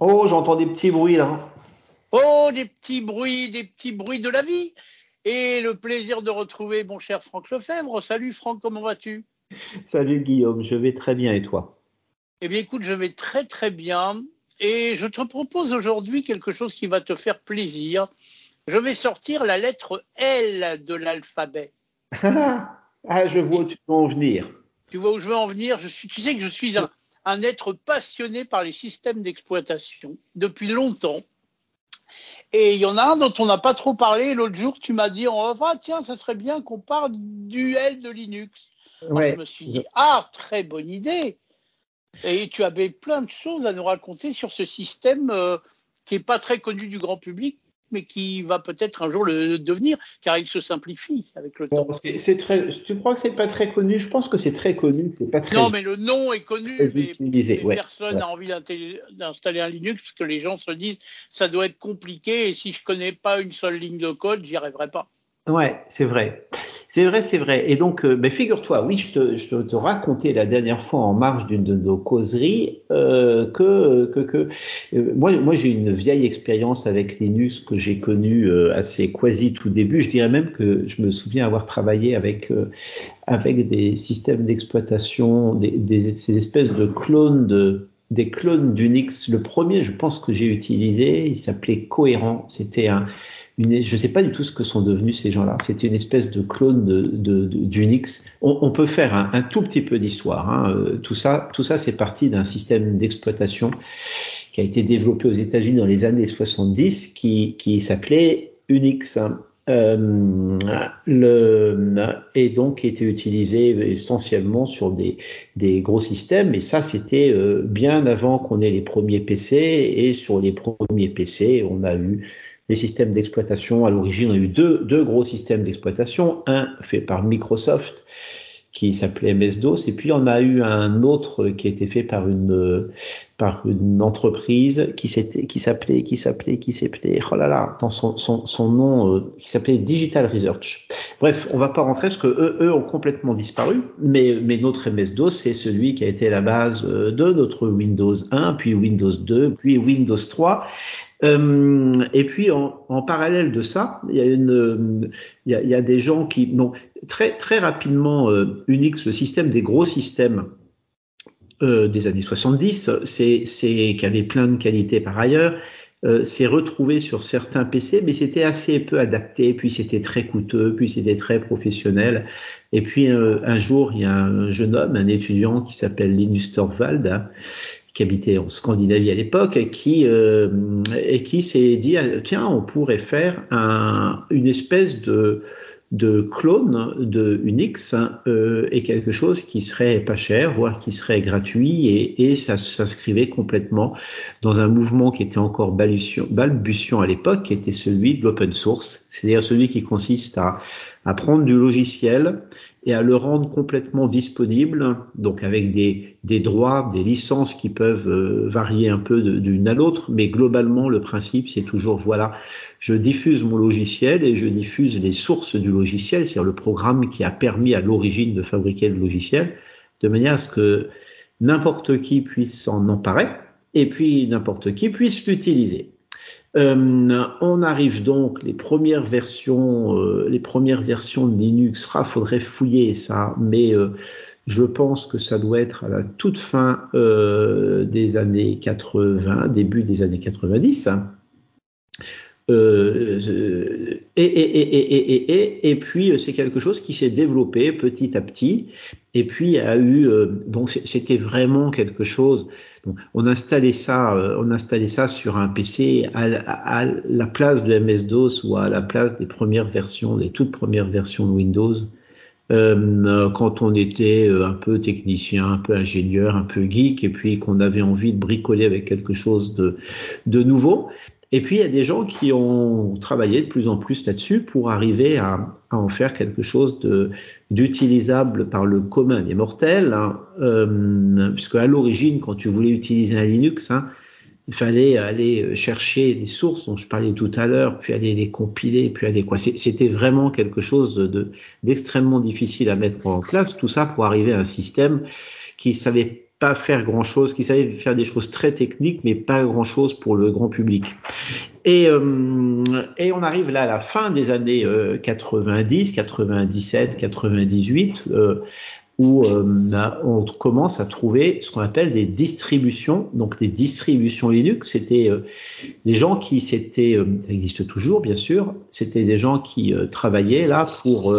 Oh, j'entends des petits bruits là. Oh, des petits bruits, des petits bruits de la vie. Et le plaisir de retrouver mon cher Franck Lefebvre. Salut Franck, comment vas-tu? Salut Guillaume, je vais très bien et toi? Eh bien écoute, je vais très très bien. Et je te propose aujourd'hui quelque chose qui va te faire plaisir. Je vais sortir la lettre L de l'alphabet. ah, je vois où tu veux en venir. Tu vois où je veux en venir? Je suis, Tu sais que je suis un, un être passionné par les systèmes d'exploitation depuis longtemps. Et il y en a un dont on n'a pas trop parlé. L'autre jour, tu m'as dit, oh, tiens, ça serait bien qu'on parle du L de Linux. je me suis dit, ah, très bonne idée. Et tu avais plein de choses à nous raconter sur ce système euh, qui n'est pas très connu du grand public, mais qui va peut-être un jour le devenir, car il se simplifie avec le temps. C'est très. Tu crois que c'est pas très connu? Je pense que c'est très connu. C'est pas très. Non, mais le nom est connu. mais, personne n'a envie d'installer un Linux parce que les gens se disent ça doit être compliqué et si je connais pas une seule ligne de code, j'y arriverai pas. Ouais, c'est vrai. C'est vrai, c'est vrai. Et donc, euh, figure-toi, oui, je te, racontais la dernière fois en marge d'une de nos causeries euh, que, que, que euh, moi, j'ai une vieille expérience avec Linux que j'ai connue euh, assez quasi tout début. Je dirais même que je me souviens avoir travaillé avec avec des systèmes d'exploitation, des, ces espèces de clones de des clones d'Unix. Le premier, je pense que j'ai utilisé, il s'appelait Cohérent. C'était un je ne sais pas du tout ce que sont devenus ces gens-là. C'était une espèce de clone d'Unix. On, peut faire un, tout petit peu d'histoire. Hein. Euh, tout ça, tout ça, c'est parti d'un système d'exploitation qui a été développé aux États-Unis dans les années 70, qui, s'appelait Unix. Euh, le, et donc qui était utilisé essentiellement sur des, des gros systèmes. Et ça, c'était euh, bien avant qu'on ait les premiers PC. Et sur les premiers PC, on a eu les systèmes d'exploitation. À l'origine, on a eu deux, gros systèmes d'exploitation, un fait par Microsoft qui s'appelait MS-DOS, et puis on a eu un autre qui a été fait par une entreprise qui s'appelait qui s'appelait qui s'appelait oh là là son, nom euh, qui s'appelait Digital Research. Bref, on va pas rentrer parce que eux, eux ont complètement disparu, mais mais notre MS-DOS c'est celui qui a été la base euh, de notre Windows 1, puis Windows 2, puis Windows 3 euh, et puis en, en, parallèle de ça, il y a une, il y a, il y a des gens qui, bon, très très rapidement, euh, Unix, le système des gros systèmes euh, des années 70, c'est qui avait plein de qualités par ailleurs. Euh, s'est retrouvé sur certains PC, mais c'était assez peu adapté, puis c'était très coûteux, puis c'était très professionnel. Et puis euh, un jour, il y a un jeune homme, un étudiant qui s'appelle Linus Torvald, hein, qui habitait en Scandinavie à l'époque, qui euh, et qui s'est dit tiens, on pourrait faire un, une espèce de de clone de Unix euh, et quelque chose qui serait pas cher, voire qui serait gratuit et, et ça s'inscrivait complètement dans un mouvement qui était encore balbutiant à l'époque, qui était celui de l'open source, c'est-à-dire celui qui consiste à, à prendre du logiciel et à le rendre complètement disponible, donc avec des, droits, des licences qui peuvent euh, varier un peu d'une à l'autre, mais globalement le principe c'est toujours voilà, je diffuse mon logiciel et je diffuse les sources du logiciel, c'est-à-dire le programme qui a permis à l'origine de fabriquer le logiciel, de manière à ce que n'importe qui puisse s'en emparer et puis n'importe qui puisse l'utiliser. Euh, on arrive donc les premières versions, euh, les premières versions de Linux. Il faudrait fouiller ça, mais euh, je pense que ça doit être à la toute fin des années 80, début des années 90. Euh, et, et, puis c'est quelque chose qui s'est développé petit à petit. Et puis a eu donc c'était vraiment quelque chose on installait ça, euh, on installait ça sur un PC à, la place de MS-DOS ou à la place des premières versions, des toutes premières versions de Windows. Euh, quand on était euh, un peu technicien, un peu ingénieur, un peu geek, et puis qu'on avait envie de bricoler avec quelque chose de nouveau. Et puis il y a des gens qui ont travaillé de plus en plus là-dessus pour arriver à, en faire quelque chose d'utilisable par le commun des mortels, hein, euh, puisque à l'origine, quand tu voulais utiliser un Linux, hein, il fallait aller chercher les sources dont je parlais tout à l'heure, puis aller les compiler, puis aller quoi. C'était vraiment quelque chose de d'extrêmement difficile à mettre en place. Tout ça pour arriver à un système qui savait pas faire grand chose, qui savait faire des choses très techniques, mais pas grand chose pour le grand public. Et, euh, et on arrive là à la fin des années 90, 97, 98, euh, où euh, on commence à trouver ce qu'on appelle des distributions, donc des distributions Linux. C'était euh, des gens qui s'étaient, ça existe toujours bien sûr, c'était des gens qui travaillaient là pour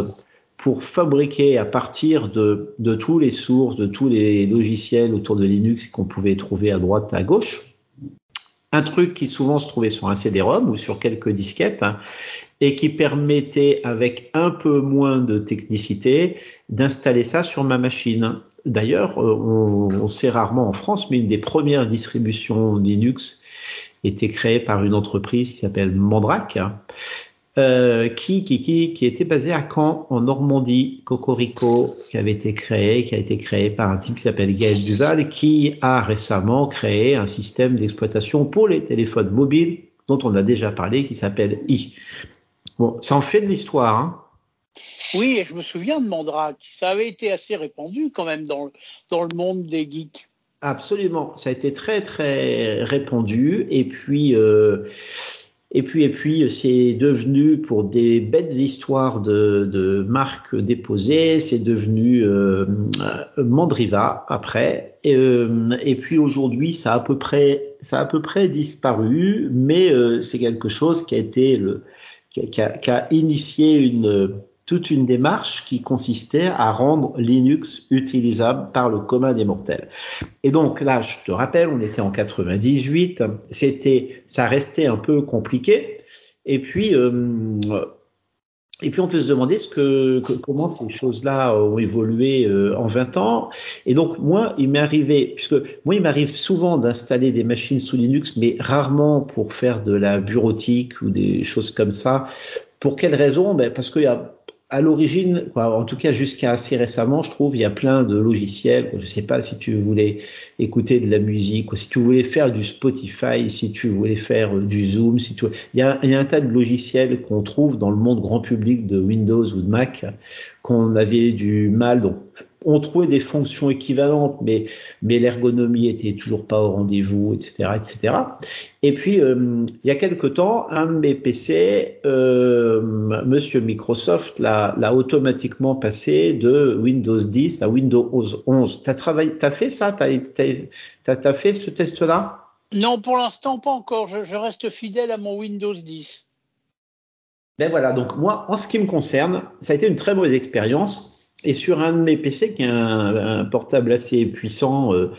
pour fabriquer à partir de, tous les sources, de tous les logiciels autour de Linux qu'on pouvait trouver à droite, à gauche, un truc qui souvent se trouvait sur un CD-ROM ou sur quelques disquettes hein, et qui permettait avec un peu moins de technicité d'installer ça sur ma machine. D'ailleurs, euh, on, on, sait rarement en France, mais une des premières distributions Linux était créée par une entreprise qui s'appelle Mandrake euh, qui, qui, qui, qui était basé à Caen, en Normandie, Cocorico, qui avait été créé, qui a été créé par un type qui s'appelle Gaël Duval, qui a récemment créé un système d'exploitation pour les téléphones mobiles dont on a déjà parlé, qui s'appelle I. Bon, ça en fait de l'histoire, hein. Oui, et je me souviens de Mandrake. Ça avait été assez répandu quand même dans, dans le monde des geeks. Absolument, ça a été très très répandu. Et puis, euh, et puis, et puis, c'est devenu pour des bêtes histoires de, de marques déposées, c'est devenu euh, Mandriva après. Et, euh, et puis aujourd'hui, ça a à peu près, ça a à peu près disparu, mais euh, c'est quelque chose qui a été le, qui a, qui a initié une toute une démarche qui consistait à rendre Linux utilisable par le commun des mortels. Et donc là, je te rappelle, on était en 98, c'était, ça restait un peu compliqué. Et puis, euh, et puis on peut se demander ce que, comment ces choses-là ont évolué euh, en 20 ans. Et donc moi, il m'est arrivé, puisque moi, il m'arrive souvent d'installer des machines sous Linux, mais rarement pour faire de la bureautique ou des choses comme ça. Pour quelle raison? Ben Parce qu'il y a à l'origine, en tout cas jusqu'à assez récemment, je trouve, il y a plein de logiciels. Je sais pas si tu voulais écouter de la musique, si tu voulais faire du Spotify, si tu voulais faire euh, du Zoom, si tu, il y a, il y a un tas de logiciels qu'on trouve dans le monde grand public de Windows ou de Mac qu'on avait du mal. On trouvait des fonctions équivalentes, mais, mais l'ergonomie était toujours pas au rendez-vous, etc., etc. Et puis, euh, il y a quelque temps, un de mes PC, euh, Monsieur Microsoft, l'a automatiquement passé de Windows 10 à Windows 11. T'as travaillé, t'as fait ça, t'as as, fait ce test-là? Non, pour l'instant pas encore. Je, je reste fidèle à mon Windows 10. Ben voilà, donc moi, en ce qui me concerne, ça a été une très mauvaise expérience et sur un de mes PC, qui est un, un portable assez puissant, euh,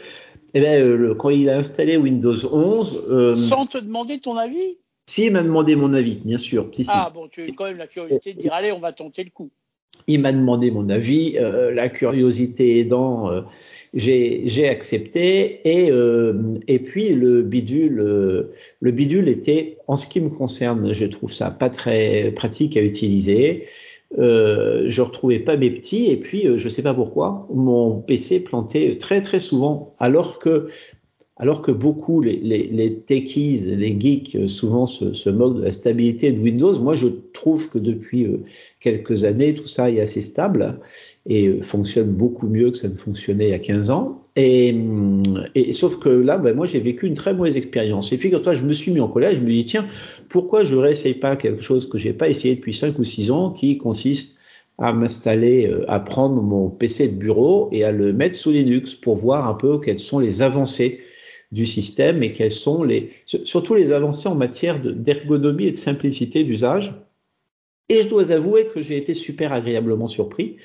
eh ben, euh, quand il a installé Windows 11. Euh, Sans te demander ton avis? Si, il m'a demandé mon avis, bien sûr. Si, ah bon, tu as quand même la curiosité de dire allez, on va tenter le coup. Il m'a demandé mon avis, euh, la curiosité aidant, euh, j'ai accepté et et puis le bidule, le bidule était, en ce qui me concerne, je trouve ça pas très pratique à utiliser. Euh, je retrouvais pas mes petits et puis euh, je sais pas pourquoi mon PC plantait très très souvent alors que alors que beaucoup les, les, les techies, les geeks euh, souvent se, se, moquent de la stabilité de Windows, moi je trouve que depuis euh, quelques années tout ça est assez stable et fonctionne beaucoup mieux que ça ne fonctionnait il y a 15 ans. Et, et sauf que là, ben, moi j'ai vécu une très mauvaise expérience. Et puis quand toi je me suis mis en colère, je me dis tiens pourquoi je réessaye pas quelque chose que j'ai pas essayé depuis 5 ou 6 ans qui consiste à m'installer, euh, à prendre mon PC de bureau et à le mettre sous Linux pour voir un peu quelles sont les avancées du système et quelles sont surtout les avancées en matière d'ergonomie et de simplicité d'usage. Et je dois avouer que j'ai été super agréablement surpris.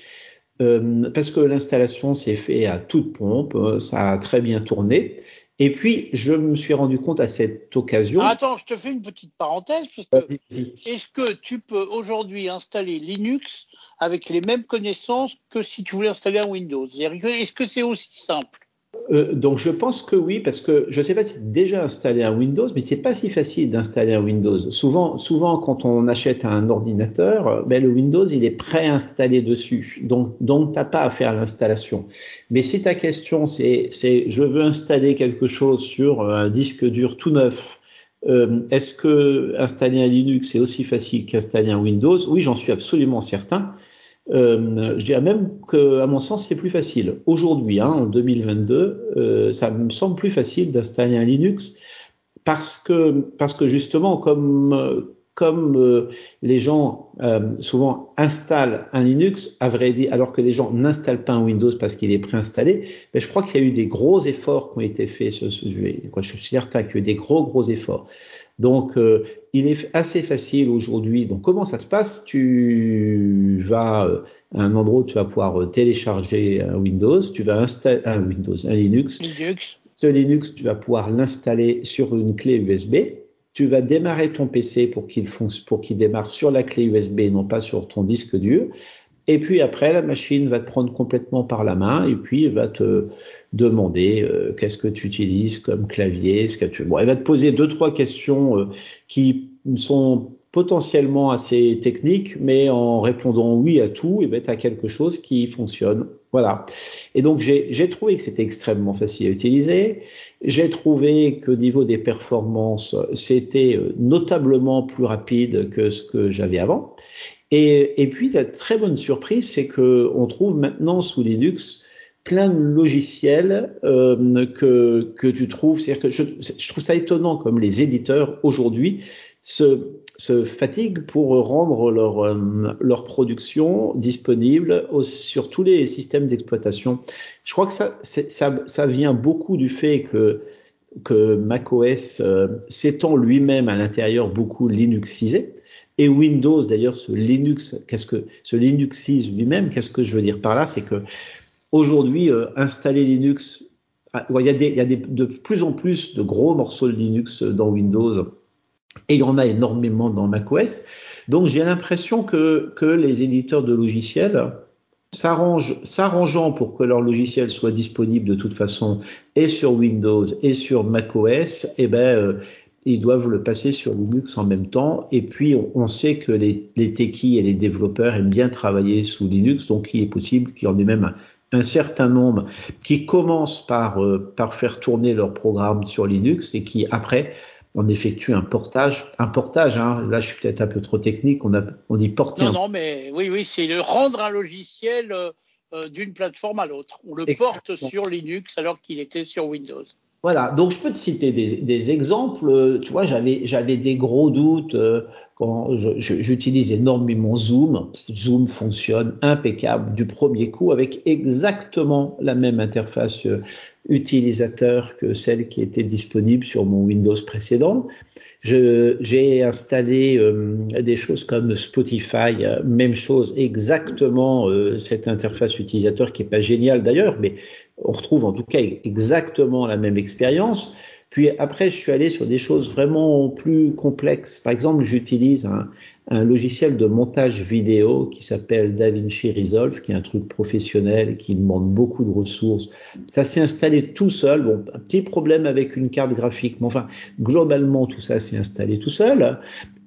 Euh, parce que l'installation s'est fait à toute pompe, euh, ça a très bien tourné. Et puis, je me suis rendu compte à cette occasion. attends, je te fais une petite parenthèse. Est-ce que tu peux aujourd'hui installer Linux avec les mêmes connaissances que si tu voulais installer un Windows? Est-ce que c'est aussi simple? Euh, donc je pense que oui, parce que je ne sais pas si déjà installé un Windows, mais c'est pas si facile d'installer un Windows. Souvent, souvent quand on achète un ordinateur, ben, le Windows il est préinstallé dessus, donc donc t'as pas à faire l'installation. Mais si ta question c'est c'est je veux installer quelque chose sur un disque dur tout neuf, euh, est-ce que installer un Linux est aussi facile qu'installer un Windows? Oui, j'en suis absolument certain. Euh, je dirais même que, à mon sens, c'est plus facile. Aujourd'hui, hein, en 2022, euh, ça me semble plus facile d'installer un Linux parce que, parce que justement, comme, comme euh, les gens euh, souvent installent un Linux, à vrai dire, alors que les gens n'installent pas un Windows parce qu'il est préinstallé, mais je crois qu'il y a eu des gros efforts qui ont été faits ce sujet. Je suis certain qu'il y a eu des gros, gros efforts. Donc, euh, il est assez facile aujourd'hui. Donc, comment ça se passe? Tu vas à un endroit où tu vas pouvoir télécharger un Windows, tu vas installer un Windows, un Linux. Linux. Ce Linux, tu vas pouvoir l'installer sur une clé USB tu vas démarrer ton PC pour qu'il pour qu'il démarre sur la clé USB et non pas sur ton disque dur. Et puis après, la machine va te prendre complètement par la main et puis va te demander euh, qu'est-ce que tu utilises comme clavier, ce que tu. Bon, elle va te poser deux trois questions euh, qui sont potentiellement assez techniques, mais en répondant oui à tout, et ben tu as quelque chose qui fonctionne. Voilà. Et donc j'ai trouvé que c'était extrêmement facile à utiliser. J'ai trouvé que niveau des performances, c'était euh, notablement plus rapide que ce que j'avais avant. Et, et, puis la très bonne surprise, c'est que on trouve maintenant sous Linux plein de logiciels euh, que, que tu trouves. C'est-à-dire que je, je, trouve ça étonnant comme les éditeurs aujourd'hui se, se fatiguent pour rendre leur, euh, leur production disponible sur tous les systèmes d'exploitation. Je crois que ça, ça, ça vient beaucoup du fait que que macOS euh, s'étend lui-même à l'intérieur beaucoup Linuxisé et Windows d'ailleurs ce Linux qu'est-ce que ce Linuxise lui-même qu'est-ce que je veux dire par là c'est que aujourd'hui euh, installer Linux ah, il y a, de plus en plus de gros morceaux de Linux dans Windows et il y en a énormément dans macOS. Donc j'ai l'impression que, que les éditeurs de logiciels s'arrangeant pour que leur logiciel soit disponible de toute façon et sur Windows et sur macOS, eh ben euh, ils doivent le passer sur Linux en même temps. Et puis on, sait que les, les techies et les développeurs aiment bien travailler sous Linux, donc il est possible qu'il y en ait même un, un certain nombre qui commencent par, euh, par faire tourner leur programme sur Linux et qui après on effectue un portage. Un portage, hein, là je suis peut-être un peu trop technique, on, a, on dit porter. Non, non, mais oui, oui, c'est de rendre un logiciel euh, euh, d'une plateforme à l'autre. On le porte sur Linux alors qu'il était sur Windows. Voilà, donc je peux te citer des, exemples. Tu vois, j'avais j'avais des gros doutes euh, quand j'utilise énormément Zoom. Zoom fonctionne impeccable du premier coup avec exactement la même interface utilisateur que celle qui était disponible sur mon Windows précédent. J'ai installé euh, des choses comme Spotify, euh, même chose, exactement euh, cette interface utilisateur qui est pas géniale d'ailleurs, mais on retrouve en tout cas exactement la même expérience. Puis après, je suis allé sur des choses vraiment plus complexes. Par exemple, j'utilise un, logiciel de montage vidéo qui s'appelle DaVinci Resolve, qui est un truc professionnel qui demande beaucoup de ressources. Ça s'est installé tout seul. Bon, un petit problème avec une carte graphique, mais enfin, globalement, tout ça s'est installé tout seul.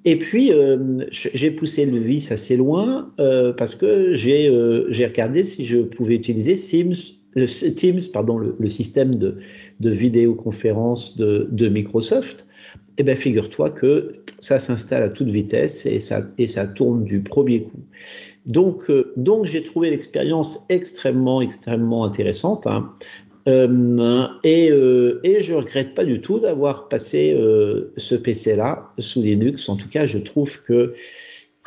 Et puis, euh, j'ai poussé le vis assez loin euh, parce que j'ai euh, regardé si je pouvais utiliser Sims, euh, Teams, pardon, le, le système de, vidéoconférence de, Microsoft. Eh bien, figure-toi que ça s'installe à toute vitesse et ça, et ça tourne du premier coup. Donc, euh, donc j'ai trouvé l'expérience extrêmement, extrêmement intéressante. Hein. Euh, et, euh, et je regrette pas du tout d'avoir passé ce PC-là sous Linux. En tout cas, je trouve que,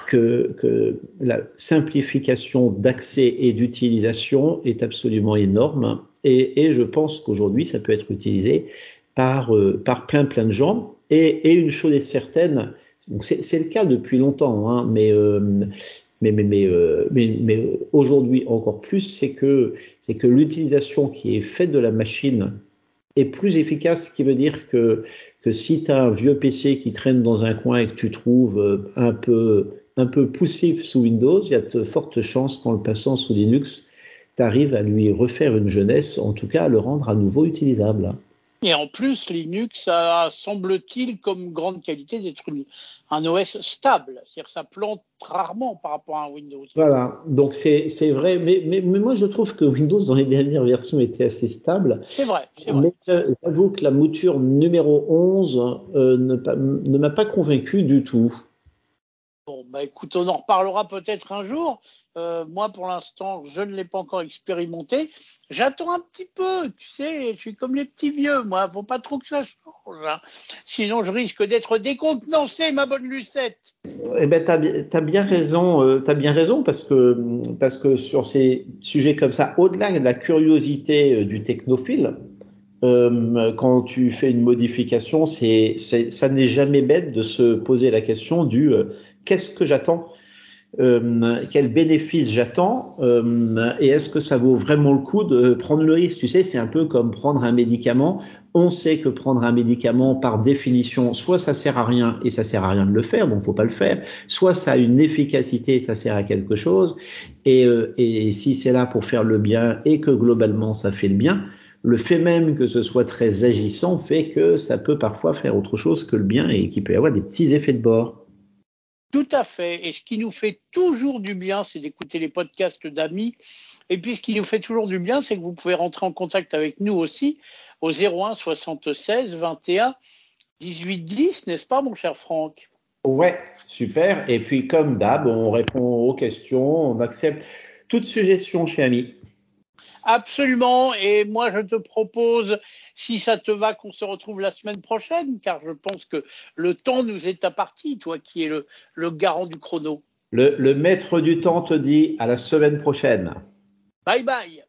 que, la simplification d'accès et d'utilisation est absolument énorme. Et, je pense qu'aujourd'hui, ça peut être utilisé par, euh, par plein plein de gens. Et, une chose est certaine, c'est le cas depuis longtemps, hein, mais, euh, mais, mais, mais, euh, mais, mais aujourd'hui encore plus, c'est que, que l'utilisation qui est faite de la machine est plus efficace, ce qui veut dire que, que si tu as un vieux PC qui traîne dans un coin et que tu trouves un peu, un peu poussif sous Windows, il y a de fortes chances qu'en le passant sous Linux, tu arrives à lui refaire une jeunesse, en tout cas à le rendre à nouveau utilisable. Et en plus, Linux a, semble-t-il, comme grande qualité d'être un OS stable. C'est-à-dire que ça plante rarement par rapport à un Windows. Voilà, donc c'est vrai. Mais, mais, mais, moi, je trouve que Windows, dans les dernières versions, était assez stable. C'est vrai, c'est vrai. Mais j'avoue que la mouture numéro 11 euh, ne, ne m'a pas convaincu du tout. Bon, bah écoute, on en reparlera peut-être un jour. Euh, moi, pour l'instant, je ne l'ai pas encore expérimenté. J'attends un petit peu, tu sais, je suis comme les petits vieux, moi, faut pas trop que ça change. Hein. Sinon, je risque d'être décontenancé, ma bonne Lucette. Eh ben, t'as as bien raison, euh, t'as bien raison parce que parce que sur ces sujets comme ça, au-delà de la curiosité euh, du technophile, quand tu fais une modification, c'est, ça n'est jamais bête de se poser la question du qu'est-ce que j'attends, euh, quel bénéfice j'attends, euh, et est-ce que ça vaut vraiment le coup de prendre le risque? Tu sais, c'est un peu comme prendre un médicament. On sait que prendre un médicament, par définition, soit ça sert à rien et ça sert à rien de le faire, donc faut pas le faire, soit ça a une efficacité et ça sert à quelque chose, et, euh, et si c'est là pour faire le bien et que globalement ça fait le bien, le fait même que ce soit très agissant fait que ça peut parfois faire autre chose que le bien et qu'il peut y avoir des petits effets de bord. Tout à fait. Et ce qui nous fait toujours du bien, c'est d'écouter les podcasts d'amis. Et puis, ce qui nous fait toujours du bien, c'est que vous pouvez rentrer en contact avec nous aussi au 01 76 21 18 10, n'est-ce pas, mon cher Franck? Ouais, super. Et puis, comme d'hab, on répond aux questions, on accepte toute suggestion chez Ami. Absolument. Et moi, je te propose, si ça te va, qu'on se retrouve la semaine prochaine, car je pense que le temps nous est imparti, toi qui es le, le garant du chrono. Le, le maître du temps te dit à la semaine prochaine. Bye bye.